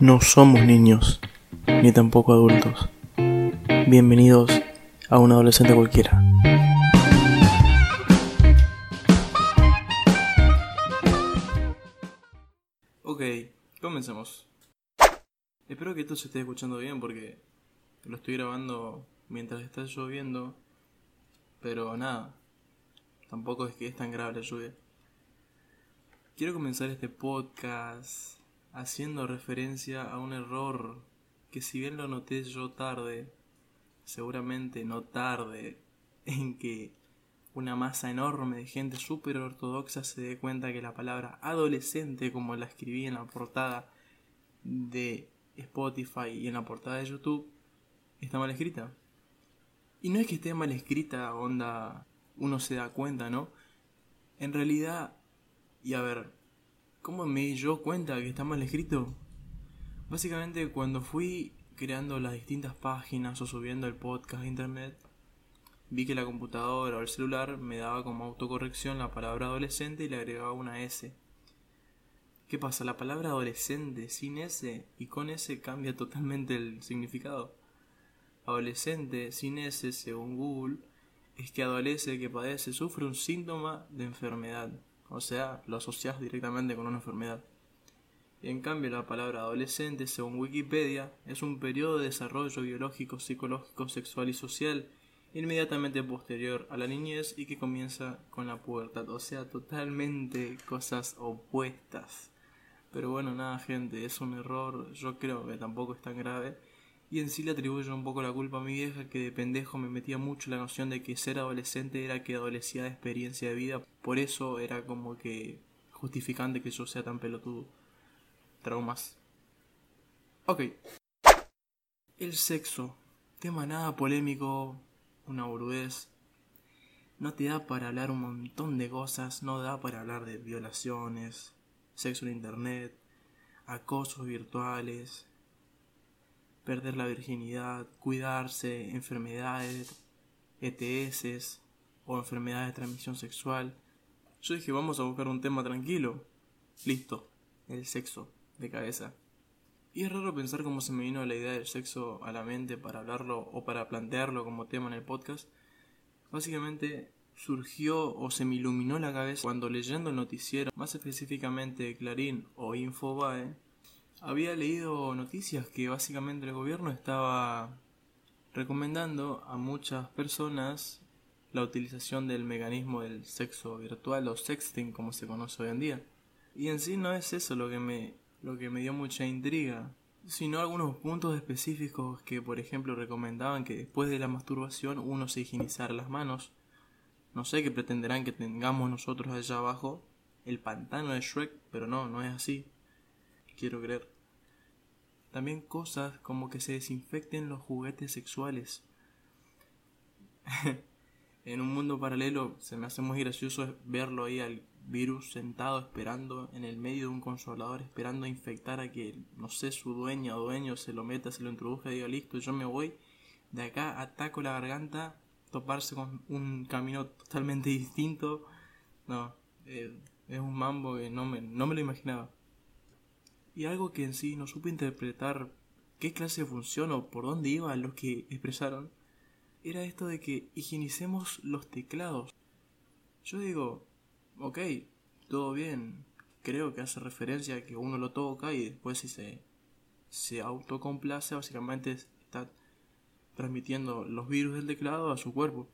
No somos niños, ni tampoco adultos. Bienvenidos a un adolescente cualquiera. Ok, comencemos. Espero que esto se esté escuchando bien porque lo estoy grabando mientras está lloviendo. Pero nada, tampoco es que es tan grave la lluvia. Quiero comenzar este podcast haciendo referencia a un error que si bien lo noté yo tarde, seguramente no tarde, en que una masa enorme de gente súper ortodoxa se dé cuenta que la palabra adolescente, como la escribí en la portada de Spotify y en la portada de YouTube, está mal escrita. Y no es que esté mal escrita, onda, uno se da cuenta, ¿no? En realidad, y a ver, ¿Cómo me di yo cuenta que está mal escrito? Básicamente cuando fui creando las distintas páginas o subiendo el podcast a internet, vi que la computadora o el celular me daba como autocorrección la palabra adolescente y le agregaba una S. ¿Qué pasa? La palabra adolescente sin S y con S cambia totalmente el significado. Adolescente sin S, según Google, es que adolece, que padece, sufre un síntoma de enfermedad o sea, lo asocias directamente con una enfermedad. En cambio, la palabra adolescente, según Wikipedia, es un periodo de desarrollo biológico, psicológico, sexual y social inmediatamente posterior a la niñez y que comienza con la pubertad. O sea, totalmente cosas opuestas. Pero bueno, nada, gente, es un error. Yo creo que tampoco es tan grave. Y en sí le atribuyo un poco la culpa a mi vieja que de pendejo me metía mucho la noción de que ser adolescente era que adolecía de experiencia de vida. Por eso era como que justificante que yo sea tan pelotudo. Traumas. Ok. El sexo. Tema nada polémico, una burudez. No te da para hablar un montón de cosas, no da para hablar de violaciones, sexo en internet, acosos virtuales, perder la virginidad, cuidarse, enfermedades, ETS o enfermedades de transmisión sexual. Yo dije, vamos a buscar un tema tranquilo. Listo, el sexo, de cabeza. Y es raro pensar cómo se me vino la idea del sexo a la mente para hablarlo o para plantearlo como tema en el podcast. Básicamente surgió o se me iluminó la cabeza cuando leyendo el noticiero, más específicamente Clarín o Infobae, había leído noticias que básicamente el gobierno estaba recomendando a muchas personas la utilización del mecanismo del sexo virtual o sexting como se conoce hoy en día. Y en sí no es eso lo que me, lo que me dio mucha intriga, sino algunos puntos específicos que por ejemplo recomendaban que después de la masturbación uno se higienizara las manos. No sé qué pretenderán que tengamos nosotros allá abajo, el pantano de Shrek, pero no, no es así. Quiero creer. También cosas como que se desinfecten los juguetes sexuales. en un mundo paralelo se me hace muy gracioso verlo ahí al virus sentado esperando en el medio de un consolador esperando a infectar a que, no sé, su dueña o dueño se lo meta, se lo introduzca y diga listo, yo me voy. De acá ataco la garganta, toparse con un camino totalmente distinto. No, eh, es un mambo que no me, no me lo imaginaba y algo que en sí no supe interpretar qué clase de función o por dónde iba lo que expresaron, era esto de que higienicemos los teclados. Yo digo, ok, todo bien, creo que hace referencia a que uno lo toca y después si se, se autocomplace, básicamente está transmitiendo los virus del teclado a su cuerpo.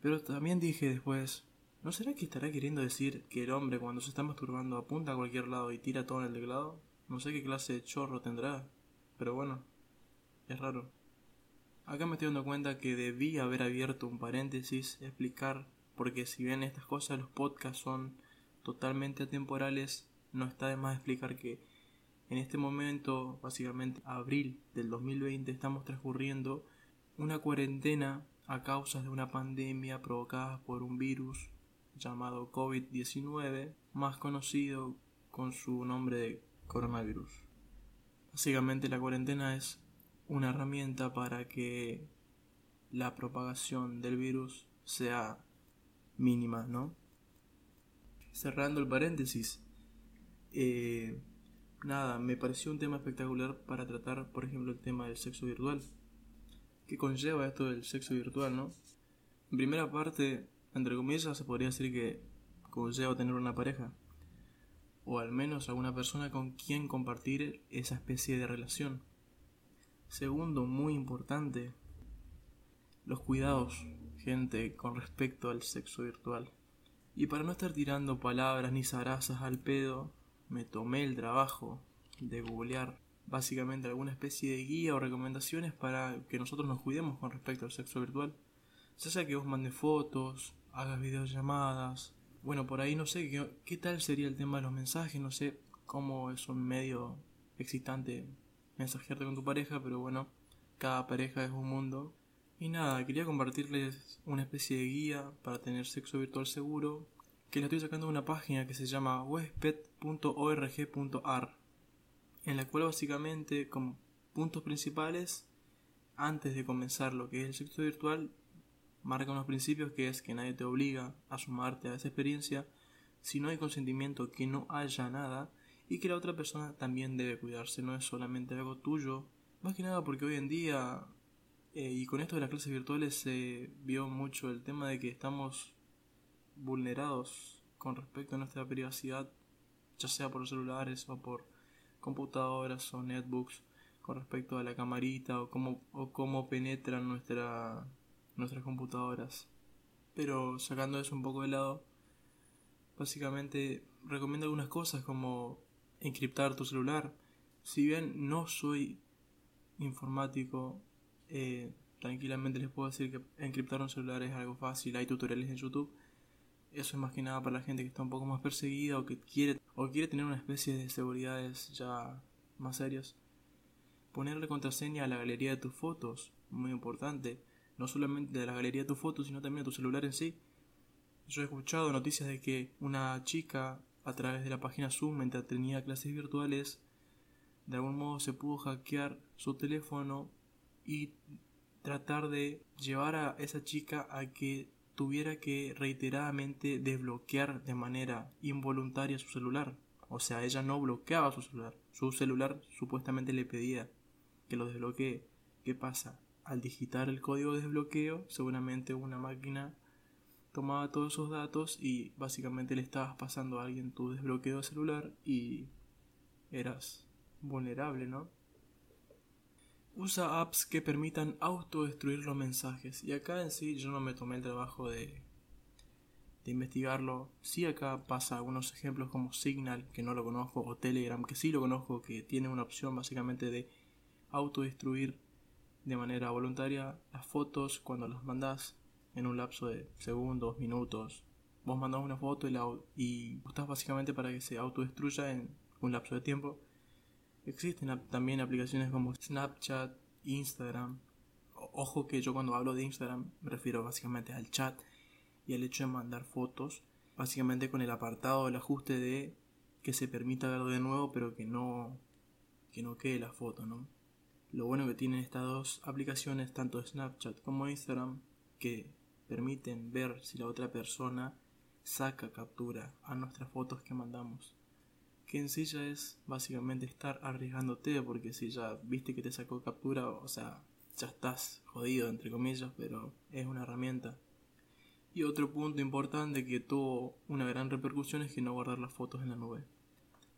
Pero también dije después, ¿no será que estará queriendo decir que el hombre cuando se está masturbando apunta a cualquier lado y tira todo en el teclado? No sé qué clase de chorro tendrá, pero bueno, es raro. Acá me estoy dando cuenta que debí haber abierto un paréntesis, explicar, porque si bien estas cosas, los podcasts son totalmente atemporales, no está de más explicar que en este momento, básicamente abril del 2020, estamos transcurriendo una cuarentena a causa de una pandemia provocada por un virus llamado COVID-19, más conocido con su nombre de coronavirus. Básicamente la cuarentena es una herramienta para que la propagación del virus sea mínima, ¿no? Cerrando el paréntesis, eh, nada, me pareció un tema espectacular para tratar, por ejemplo, el tema del sexo virtual. ¿Qué conlleva esto del sexo virtual, no? En primera parte, entre comillas, se podría decir que conlleva tener una pareja. O al menos alguna persona con quien compartir esa especie de relación. Segundo, muy importante, los cuidados, gente, con respecto al sexo virtual. Y para no estar tirando palabras ni zarazas al pedo, me tomé el trabajo de googlear básicamente alguna especie de guía o recomendaciones para que nosotros nos cuidemos con respecto al sexo virtual. Ya sea que vos mandes fotos, hagas videollamadas, bueno, por ahí no sé qué, tal sería el tema de los mensajes, no sé cómo es un medio excitante mensajearte con tu pareja, pero bueno, cada pareja es un mundo. Y nada, quería compartirles una especie de guía para tener sexo virtual seguro, que la estoy sacando de una página que se llama wesped.org.ar, en la cual básicamente, como puntos principales, antes de comenzar lo que es el sexo virtual, marca unos principios que es que nadie te obliga a sumarte a esa experiencia, si no hay consentimiento que no haya nada, y que la otra persona también debe cuidarse, no es solamente algo tuyo. Más que nada porque hoy en día, eh, y con esto de las clases virtuales se vio mucho el tema de que estamos vulnerados con respecto a nuestra privacidad, ya sea por celulares o por computadoras o netbooks, con respecto a la camarita o cómo, o cómo penetran nuestra, nuestras computadoras. Pero sacando eso un poco de lado, básicamente recomiendo algunas cosas como encriptar tu celular. Si bien no soy informático, eh, tranquilamente les puedo decir que encriptar un celular es algo fácil. Hay tutoriales en YouTube. Eso es más que nada para la gente que está un poco más perseguida o que quiere o quiere tener una especie de seguridades ya más serias. Ponerle contraseña a la galería de tus fotos, muy importante. No solamente de la galería de tus fotos, sino también de tu celular en sí. Yo he escuchado noticias de que una chica a través de la página Zoom mientras tenía clases virtuales, de algún modo se pudo hackear su teléfono y tratar de llevar a esa chica a que tuviera que reiteradamente desbloquear de manera involuntaria su celular. O sea, ella no bloqueaba su celular. Su celular supuestamente le pedía que lo desbloquee. ¿Qué pasa? Al digitar el código de desbloqueo, seguramente una máquina tomaba todos esos datos y básicamente le estabas pasando a alguien tu desbloqueo de celular y eras vulnerable, ¿no? Usa apps que permitan autodestruir los mensajes. Y acá en sí yo no me tomé el trabajo de, de investigarlo. Sí acá pasa algunos ejemplos como Signal, que no lo conozco, o Telegram, que sí lo conozco, que tiene una opción básicamente de autodestruir de manera voluntaria las fotos cuando las mandas en un lapso de segundos, minutos. Vos mandás una foto y, la, y gustás básicamente para que se autodestruya en un lapso de tiempo. Existen también aplicaciones como Snapchat, Instagram. Ojo que yo cuando hablo de Instagram me refiero básicamente al chat y al hecho de mandar fotos, básicamente con el apartado, el ajuste de que se permita verlo de nuevo, pero que no que no quede la foto, ¿no? Lo bueno que tienen estas dos aplicaciones, tanto Snapchat como Instagram, que permiten ver si la otra persona saca captura a nuestras fotos que mandamos. Que en sí ya es básicamente estar arriesgándote porque si ya viste que te sacó captura, o sea, ya estás jodido entre comillas, pero es una herramienta. Y otro punto importante que tuvo una gran repercusión es que no guardar las fotos en la nube.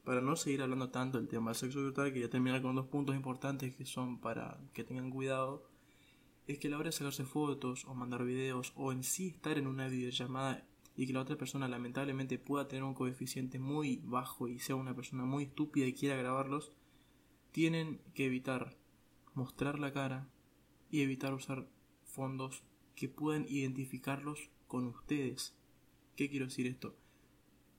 Para no seguir hablando tanto del tema del sexo virtual, quería terminar con dos puntos importantes que son para que tengan cuidado es que a la hora de sacarse fotos o mandar videos o en sí estar en una videollamada y que la otra persona lamentablemente pueda tener un coeficiente muy bajo y sea una persona muy estúpida y quiera grabarlos, tienen que evitar mostrar la cara y evitar usar fondos que puedan identificarlos con ustedes. ¿Qué quiero decir esto?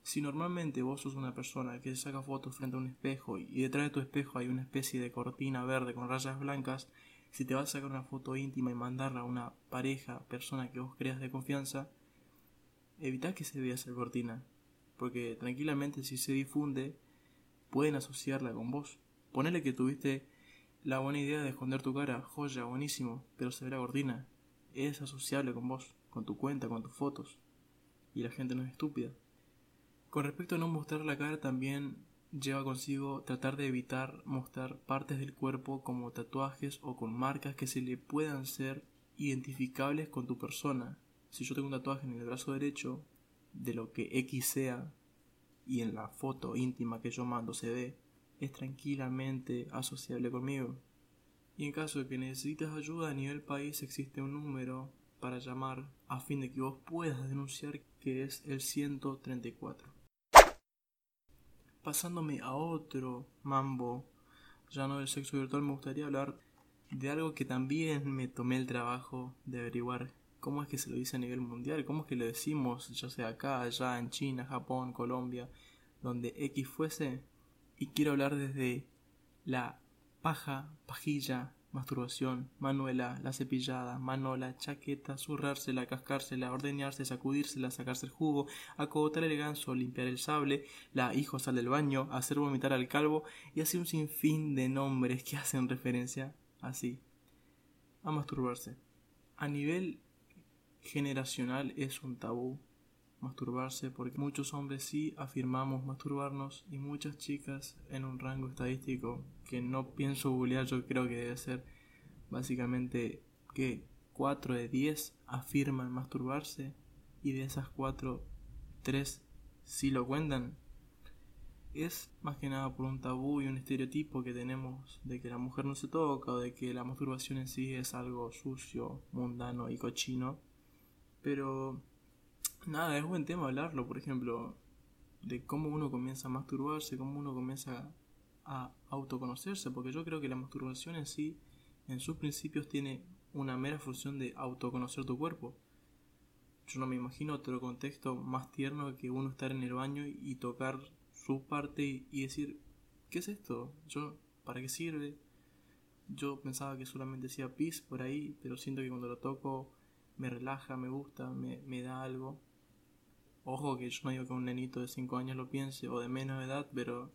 Si normalmente vos sos una persona que se saca fotos frente a un espejo y detrás de tu espejo hay una especie de cortina verde con rayas blancas, si te vas a sacar una foto íntima y mandarla a una pareja, persona que vos creas de confianza, evita que se vea esa cortina. Porque tranquilamente si se difunde, pueden asociarla con vos. Ponele que tuviste la buena idea de esconder tu cara, joya, buenísimo, pero se ve la cortina. Es asociable con vos, con tu cuenta, con tus fotos. Y la gente no es estúpida. Con respecto a no mostrar la cara también lleva consigo tratar de evitar mostrar partes del cuerpo como tatuajes o con marcas que se le puedan ser identificables con tu persona. Si yo tengo un tatuaje en el brazo derecho, de lo que X sea, y en la foto íntima que yo mando se ve, es tranquilamente asociable conmigo. Y en caso de que necesites ayuda a nivel país existe un número para llamar a fin de que vos puedas denunciar que es el 134. Pasándome a otro mambo, ya no del sexo virtual, me gustaría hablar de algo que también me tomé el trabajo de averiguar cómo es que se lo dice a nivel mundial, cómo es que lo decimos, ya sea acá, allá, en China, Japón, Colombia, donde X fuese. Y quiero hablar desde la paja, pajilla, masturbación, manuela, la cepillada, manola, chaqueta, zurrársela, cascársela, ordeñarse, sacudírsela, sacarse el jugo, acogotar el ganso, limpiar el sable, la hijo sal del baño, hacer vomitar al calvo y así un sinfín de nombres que hacen referencia así a masturbarse. A nivel generacional es un tabú masturbarse porque muchos hombres sí afirmamos masturbarnos y muchas chicas en un rango estadístico que no pienso googlear yo creo que debe ser básicamente que 4 de 10 afirman masturbarse y de esas 4 3 sí lo cuentan. Es más que nada por un tabú y un estereotipo que tenemos de que la mujer no se toca o de que la masturbación en sí es algo sucio, mundano y cochino pero nada, es buen tema hablarlo, por ejemplo, de cómo uno comienza a masturbarse, cómo uno comienza a autoconocerse, porque yo creo que la masturbación en sí, en sus principios, tiene una mera función de autoconocer tu cuerpo. Yo no me imagino otro contexto más tierno que uno estar en el baño y tocar su parte y, decir, ¿qué es esto? Yo, ¿para qué sirve? Yo pensaba que solamente decía pis por ahí, pero siento que cuando lo toco me relaja, me gusta, me da algo. Ojo que yo no digo que un nenito de 5 años lo piense o de menos edad, pero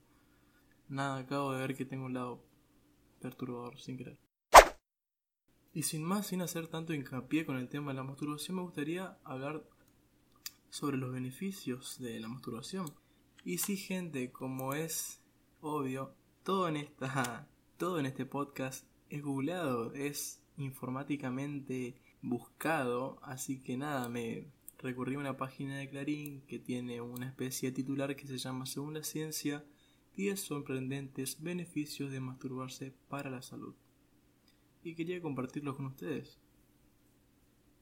nada, acabo de ver que tengo un lado perturbador sin querer. Y sin más, sin hacer tanto hincapié con el tema de la masturbación, me gustaría hablar sobre los beneficios de la masturbación. Y si gente, como es obvio, todo en esta todo en este podcast es googleado, es informáticamente buscado, así que nada, me recurrí a una página de Clarín que tiene una especie de titular que se llama Según la ciencia, 10 sorprendentes beneficios de masturbarse para la salud. Y quería compartirlos con ustedes,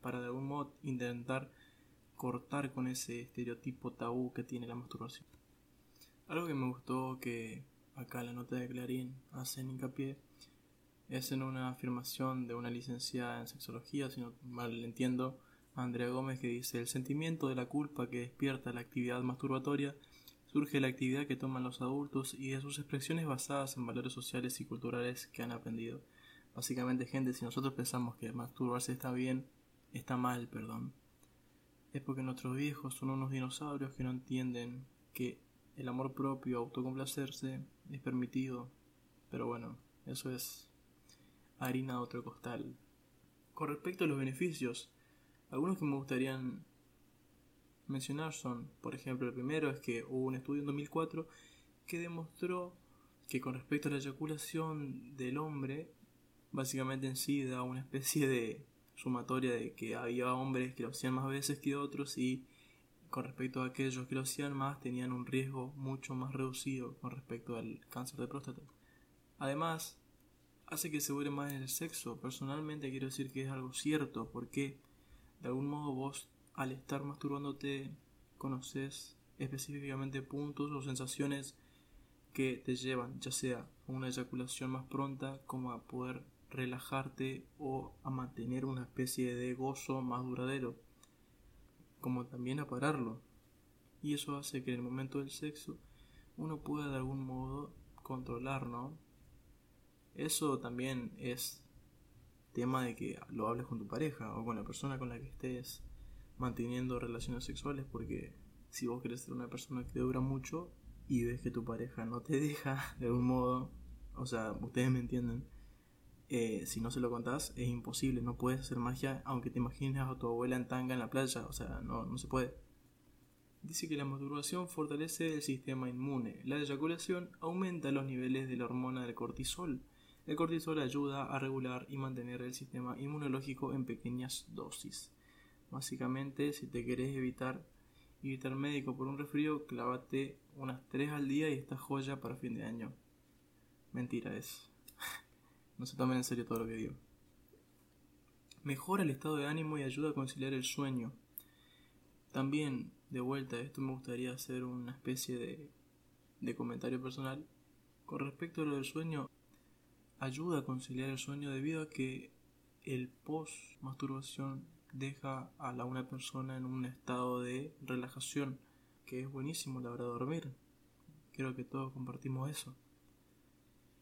para de algún modo intentar cortar con ese estereotipo tabú que tiene la masturbación. Algo que me gustó que acá la nota de Clarín hacen hincapié es en una afirmación de una licenciada en sexología, si no mal entiendo, Andrea Gómez, que dice: El sentimiento de la culpa que despierta la actividad masturbatoria surge de la actividad que toman los adultos y de sus expresiones basadas en valores sociales y culturales que han aprendido. Básicamente, gente, si nosotros pensamos que masturbarse está bien, está mal, perdón. Es porque nuestros viejos son unos dinosaurios que no entienden que el amor propio, autocomplacerse, es permitido. Pero bueno, eso es harina de otro costal. Con respecto a los beneficios, algunos que me gustarían mencionar son, por ejemplo, el primero es que hubo un estudio en 2004 que demostró que con respecto a la eyaculación del hombre, básicamente en sí da una especie de sumatoria de que había hombres que lo hacían más veces que otros y con respecto a aquellos que lo hacían más tenían un riesgo mucho más reducido con respecto al cáncer de próstata. Además, hace que se vuelva más en el sexo. Personalmente quiero decir que es algo cierto, porque de algún modo vos al estar masturbándote conoces específicamente puntos o sensaciones que te llevan ya sea a una eyaculación más pronta como a poder relajarte o a mantener una especie de gozo más duradero como también a pararlo y eso hace que en el momento del sexo uno pueda de algún modo controlar, ¿no? Eso también es tema de que lo hables con tu pareja o con la persona con la que estés manteniendo relaciones sexuales porque si vos querés ser una persona que dura mucho y ves que tu pareja no te deja de algún modo, o sea, ustedes me entienden, eh, si no se lo contás es imposible, no puedes hacer magia aunque te imagines a tu abuela en tanga en la playa, o sea, no, no se puede. Dice que la masturbación fortalece el sistema inmune. La eyaculación aumenta los niveles de la hormona del cortisol. El cortisol ayuda a regular y mantener el sistema inmunológico en pequeñas dosis. Básicamente, si te querés evitar evitar médico por un resfrío, clávate unas 3 al día y esta joya para fin de año. Mentira es. no se tomen en serio todo lo que digo. Mejora el estado de ánimo y ayuda a conciliar el sueño. También, de vuelta, esto me gustaría hacer una especie de, de comentario personal. Con respecto a lo del sueño, ayuda a conciliar el sueño debido a que el post masturbación deja a la una persona en un estado de relajación, que es buenísimo la hora de dormir. Creo que todos compartimos eso.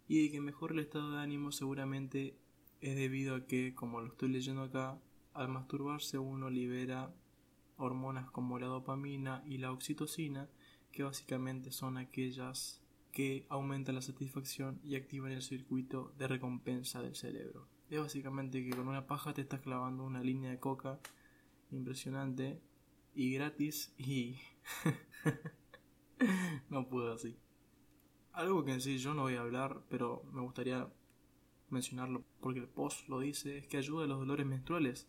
Y de que mejore el estado de ánimo seguramente es debido a que, como lo estoy leyendo acá, al masturbarse uno libera hormonas como la dopamina y la oxitocina, que básicamente son aquellas que aumentan la satisfacción y activan el circuito de recompensa del cerebro. Es básicamente que con una paja te estás clavando una línea de coca impresionante y gratis y no puedo así. Algo que en sí yo no voy a hablar, pero me gustaría mencionarlo porque el post lo dice, es que ayuda a los dolores menstruales.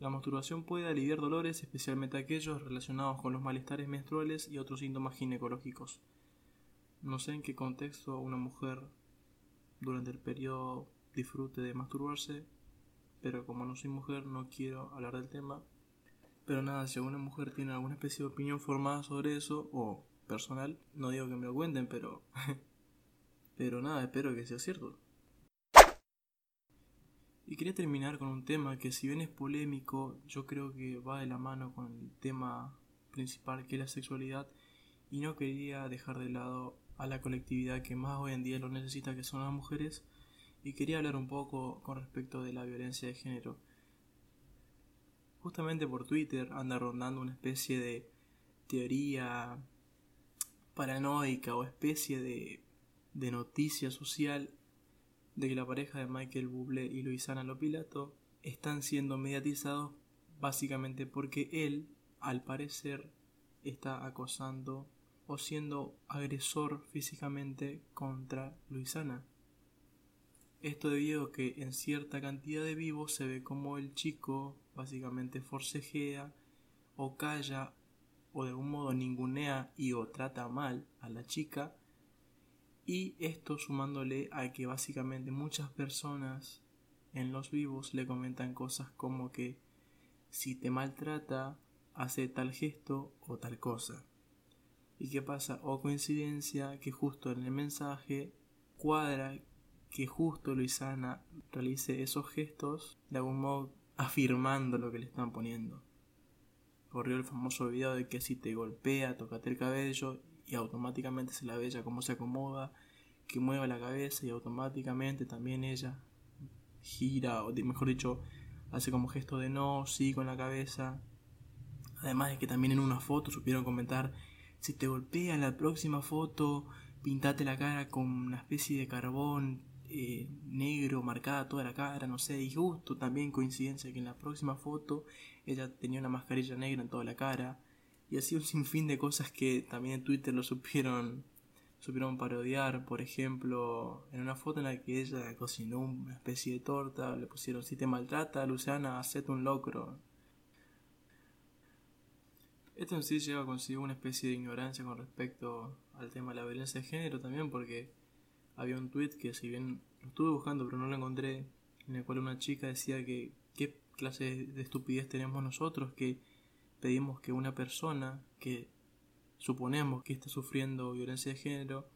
La masturbación puede aliviar dolores, especialmente aquellos relacionados con los malestares menstruales y otros síntomas ginecológicos. No sé en qué contexto una mujer durante el periodo disfrute de masturbarse, pero como no soy mujer no quiero hablar del tema. Pero nada, si alguna mujer tiene alguna especie de opinión formada sobre eso, o personal, no digo que me lo cuenten, pero... pero nada, espero que sea cierto. Y quería terminar con un tema que si bien es polémico, yo creo que va de la mano con el tema principal que es la sexualidad y no quería dejar de lado a la colectividad que más hoy en día lo necesita, que son las mujeres, y quería hablar un poco con respecto de la violencia de género. Justamente por Twitter anda rondando una especie de teoría paranoica o especie de, de noticia social de que la pareja de Michael Bublé y Luisana Lopilato están siendo mediatizados básicamente porque él, al parecer, está acosando o siendo agresor físicamente contra Luisana. Esto debido a que en cierta cantidad de vivos se ve como el chico básicamente forcejea o calla o de algún modo ningunea y o trata mal a la chica y esto sumándole a que básicamente muchas personas en los vivos le comentan cosas como que si te maltrata hace tal gesto o tal cosa. ¿Y qué pasa? O coincidencia que justo en el mensaje cuadra que justo Luisana realice esos gestos de algún modo afirmando lo que le están poniendo. Corrió el famoso video de que si te golpea, tocate el cabello y automáticamente se la ve ella cómo se acomoda, que mueva la cabeza y automáticamente también ella gira, o mejor dicho, hace como gesto de no, sí con la cabeza. Además de que también en una foto supieron comentar, si te golpea en la próxima foto, pintate la cara con una especie de carbón eh, negro, marcada toda la cara, no sé, y justo también coincidencia que en la próxima foto ella tenía una mascarilla negra en toda la cara, y así un sinfín de cosas que también en Twitter lo supieron, supieron parodiar, por ejemplo, en una foto en la que ella cocinó una especie de torta, le pusieron si te maltrata, Luciana, hacete un locro. Esto en sí lleva consigo una especie de ignorancia con respecto al tema de la violencia de género también, porque había un tweet que si bien lo estuve buscando pero no lo encontré, en el cual una chica decía que qué clase de estupidez tenemos nosotros que pedimos que una persona que suponemos que está sufriendo violencia de género,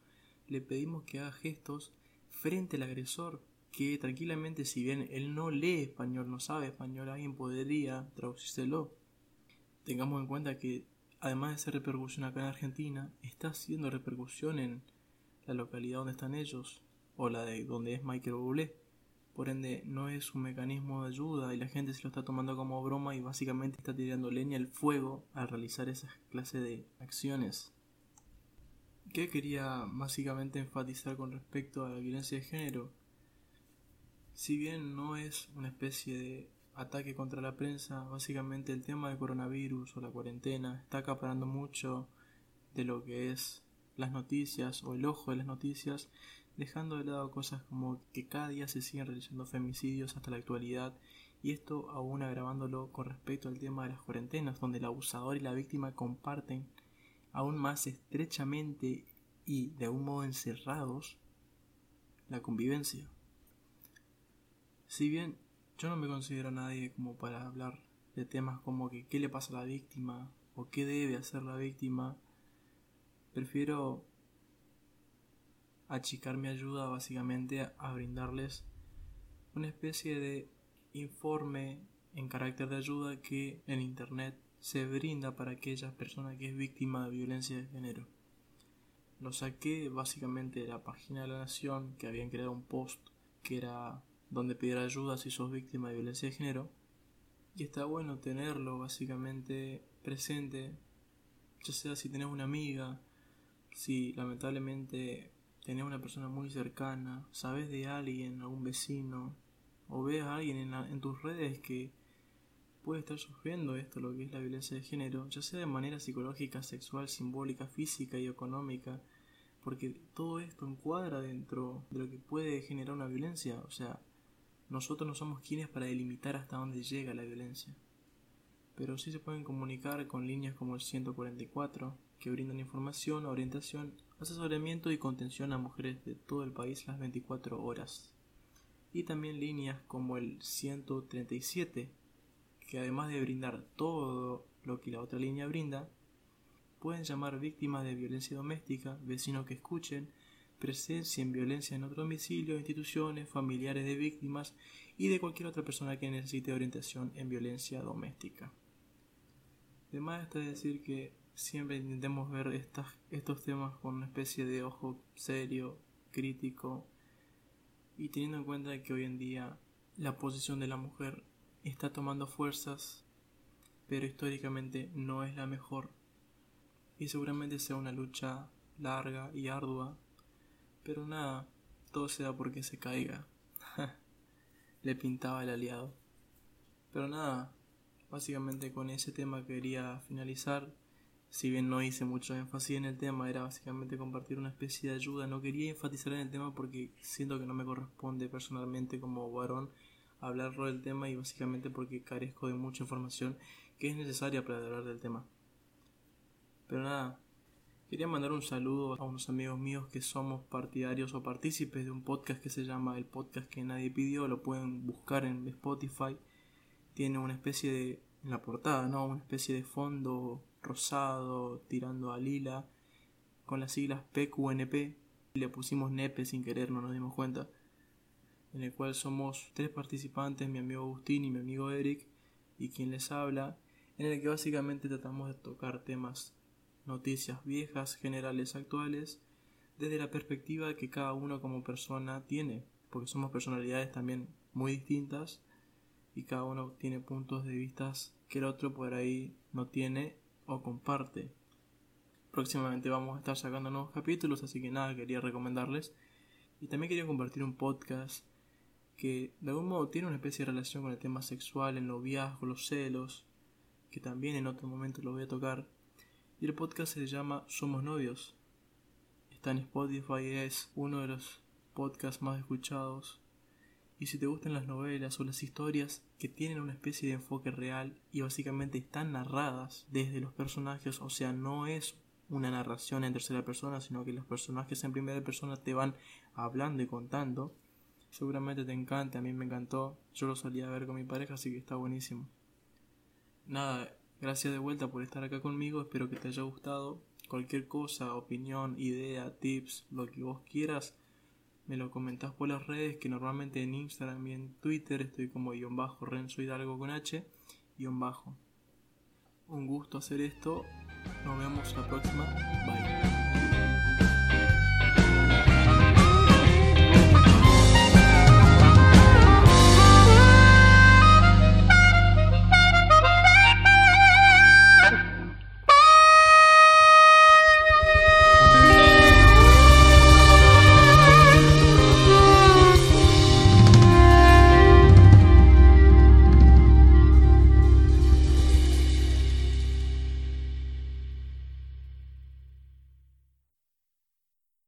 le pedimos que haga gestos frente al agresor, que tranquilamente si bien él no lee español, no sabe español, alguien podría traducírselo. Tengamos en cuenta que además de ser repercusión acá en Argentina, está haciendo repercusión en la localidad donde están ellos o la de donde es Michael Bublé. Por ende, no es un mecanismo de ayuda y la gente se lo está tomando como broma y básicamente está tirando leña al fuego al realizar esas clases de acciones. ¿Qué quería básicamente enfatizar con respecto a la violencia de género? Si bien no es una especie de ataque contra la prensa, básicamente el tema del coronavirus o la cuarentena está acaparando mucho de lo que es las noticias o el ojo de las noticias, dejando de lado cosas como que cada día se siguen realizando femicidios hasta la actualidad y esto aún agravándolo con respecto al tema de las cuarentenas, donde el abusador y la víctima comparten aún más estrechamente y de algún modo encerrados la convivencia. Si bien yo no me considero nadie como para hablar de temas como que qué le pasa a la víctima o qué debe hacer la víctima, prefiero achicar mi ayuda básicamente a brindarles una especie de informe en carácter de ayuda que en internet se brinda para aquella persona que es víctima de violencia de género. Lo saqué básicamente de la página de la Nación que habían creado un post que era donde pedir ayuda si sos víctima de violencia de género. Y está bueno tenerlo básicamente presente, ya sea si tenés una amiga, si lamentablemente tenés una persona muy cercana, sabes de alguien, algún vecino, o ves a alguien en, en tus redes que puede estar sufriendo esto, lo que es la violencia de género, ya sea de manera psicológica, sexual, simbólica, física y económica, porque todo esto encuadra dentro de lo que puede generar una violencia, o sea, nosotros no somos quienes para delimitar hasta dónde llega la violencia. Pero sí se pueden comunicar con líneas como el 144, que brindan información, orientación, asesoramiento y contención a mujeres de todo el país las 24 horas. Y también líneas como el 137, que además de brindar todo lo que la otra línea brinda, pueden llamar víctimas de violencia doméstica, vecinos que escuchen, presencia en violencia en otro domicilio, instituciones, familiares de víctimas y de cualquier otra persona que necesite orientación en violencia doméstica. Además está decir que siempre intentemos ver estas, estos temas con una especie de ojo serio, crítico y teniendo en cuenta que hoy en día la posición de la mujer está tomando fuerzas, pero históricamente no es la mejor y seguramente sea una lucha larga y ardua, pero nada, todo se da porque se caiga. Le pintaba el aliado. Pero nada, básicamente con ese tema quería finalizar. Si bien no hice mucho énfasis en el tema, era básicamente compartir una especie de ayuda. No quería enfatizar en el tema porque siento que no me corresponde personalmente como varón hablarlo del tema y básicamente porque carezco de mucha información que es necesaria para hablar del tema. Pero nada, quería mandar un saludo a unos amigos míos que somos partidarios o partícipes de un podcast que se llama El Podcast que nadie pidió, lo pueden buscar en Spotify. Tiene una especie de, en la portada, ¿no? Una especie de fondo rosado tirando a lila con las siglas PQNP. Le pusimos nepe sin querer, no nos dimos cuenta. En el cual somos tres participantes, mi amigo Agustín y mi amigo Eric, y quien les habla, en el que básicamente tratamos de tocar temas noticias viejas, generales, actuales, desde la perspectiva que cada uno como persona tiene, porque somos personalidades también muy distintas y cada uno tiene puntos de vista que el otro por ahí no tiene o comparte. Próximamente vamos a estar sacando nuevos capítulos, así que nada, quería recomendarles. Y también quería compartir un podcast que de algún modo tiene una especie de relación con el tema sexual, el noviazgo, los celos, que también en otro momento lo voy a tocar y el podcast se llama Somos Novios. Está en Spotify, es uno de los podcasts más escuchados. Y si te gustan las novelas o las historias que tienen una especie de enfoque real y básicamente están narradas desde los personajes, o sea, no es una narración en tercera persona, sino que los personajes en primera persona te van hablando y contando, seguramente te encanta, a mí me encantó, yo lo solía ver con mi pareja, así que está buenísimo. Nada, Gracias de vuelta por estar acá conmigo, espero que te haya gustado. Cualquier cosa, opinión, idea, tips, lo que vos quieras, me lo comentás por las redes, que normalmente en Instagram y en Twitter estoy como guion bajo, Renzo Hidalgo con H, guion bajo. Un gusto hacer esto, nos vemos la próxima, bye.